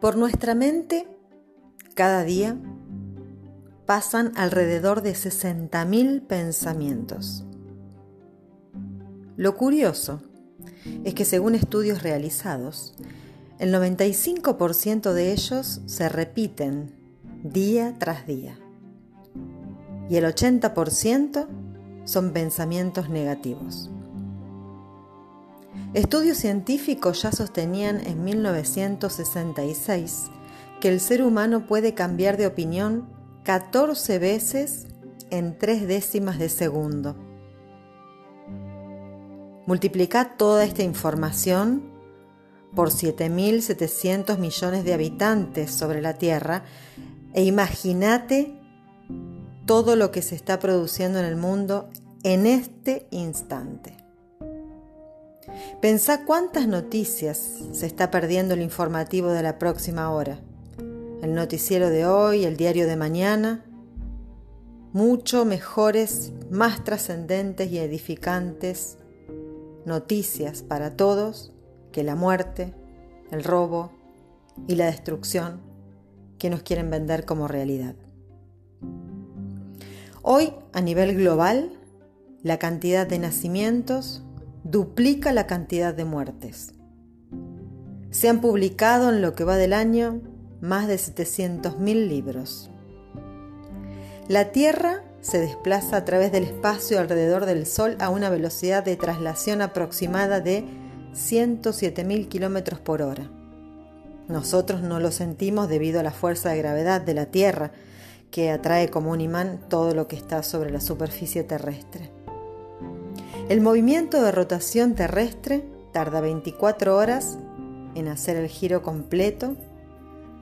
Por nuestra mente, cada día pasan alrededor de 60.000 pensamientos. Lo curioso es que según estudios realizados, el 95% de ellos se repiten día tras día y el 80% son pensamientos negativos. Estudios científicos ya sostenían en 1966 que el ser humano puede cambiar de opinión 14 veces en tres décimas de segundo. Multiplica toda esta información por 7.700 millones de habitantes sobre la Tierra e imagínate todo lo que se está produciendo en el mundo en este instante. Pensá cuántas noticias se está perdiendo el informativo de la próxima hora, el noticiero de hoy, el diario de mañana, mucho mejores, más trascendentes y edificantes noticias para todos que la muerte, el robo y la destrucción que nos quieren vender como realidad. Hoy, a nivel global, la cantidad de nacimientos duplica la cantidad de muertes. Se han publicado en lo que va del año más de 700.000 libros. La Tierra se desplaza a través del espacio alrededor del Sol a una velocidad de traslación aproximada de 107.000 km por hora. Nosotros no lo sentimos debido a la fuerza de gravedad de la Tierra, que atrae como un imán todo lo que está sobre la superficie terrestre. El movimiento de rotación terrestre tarda 24 horas en hacer el giro completo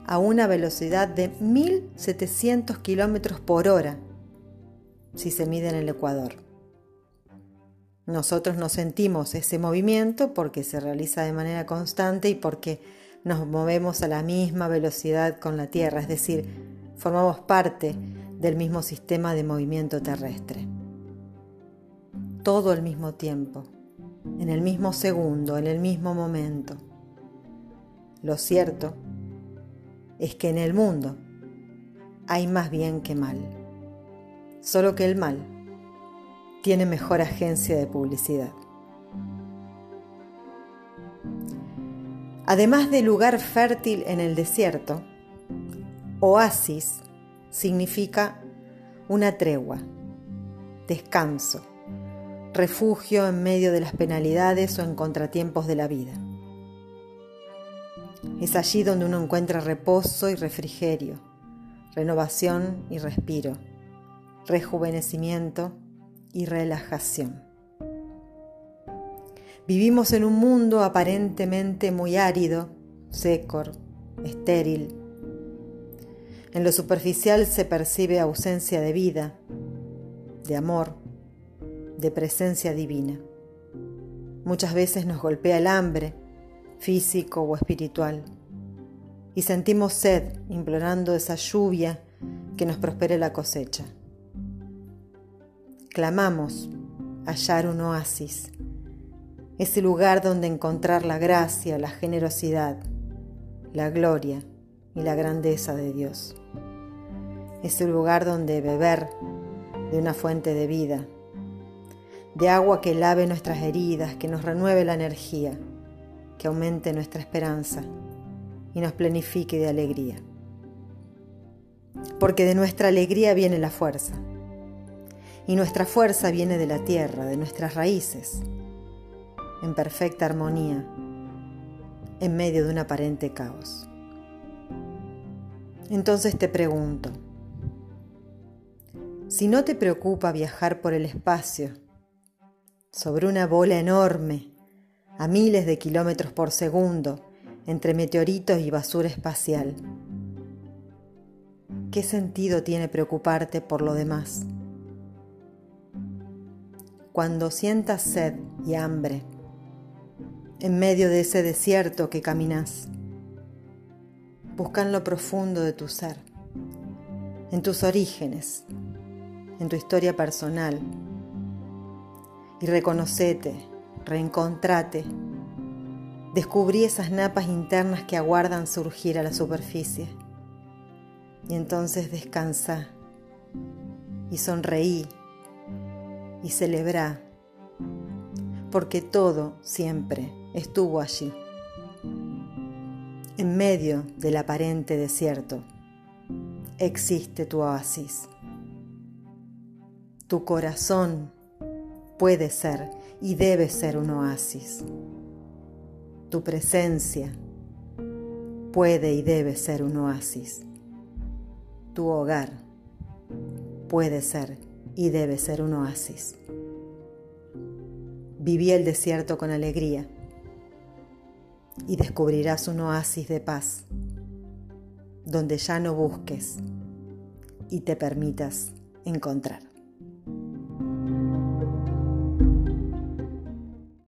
a una velocidad de 1700 km por hora si se mide en el ecuador. Nosotros no sentimos ese movimiento porque se realiza de manera constante y porque nos movemos a la misma velocidad con la Tierra, es decir, formamos parte del mismo sistema de movimiento terrestre todo al mismo tiempo, en el mismo segundo, en el mismo momento. Lo cierto es que en el mundo hay más bien que mal, solo que el mal tiene mejor agencia de publicidad. Además de lugar fértil en el desierto, oasis significa una tregua, descanso, refugio en medio de las penalidades o en contratiempos de la vida. Es allí donde uno encuentra reposo y refrigerio, renovación y respiro, rejuvenecimiento y relajación. Vivimos en un mundo aparentemente muy árido, seco, estéril. En lo superficial se percibe ausencia de vida, de amor, de presencia divina. Muchas veces nos golpea el hambre, físico o espiritual, y sentimos sed implorando esa lluvia que nos prospere la cosecha. Clamamos hallar un oasis, ese lugar donde encontrar la gracia, la generosidad, la gloria y la grandeza de Dios. Ese lugar donde beber de una fuente de vida de agua que lave nuestras heridas, que nos renueve la energía, que aumente nuestra esperanza y nos plenifique de alegría. Porque de nuestra alegría viene la fuerza, y nuestra fuerza viene de la tierra, de nuestras raíces, en perfecta armonía, en medio de un aparente caos. Entonces te pregunto, si no te preocupa viajar por el espacio, sobre una bola enorme, a miles de kilómetros por segundo, entre meteoritos y basura espacial. ¿Qué sentido tiene preocuparte por lo demás? Cuando sientas sed y hambre, en medio de ese desierto que caminas, busca en lo profundo de tu ser, en tus orígenes, en tu historia personal, y reconocete, reencontrate Descubrí esas napas internas que aguardan surgir a la superficie. Y entonces descansa y sonreí y celebra, porque todo siempre estuvo allí, en medio del aparente desierto existe tu oasis. Tu corazón puede ser y debe ser un oasis. Tu presencia puede y debe ser un oasis. Tu hogar puede ser y debe ser un oasis. Viví el desierto con alegría y descubrirás un oasis de paz donde ya no busques y te permitas encontrar.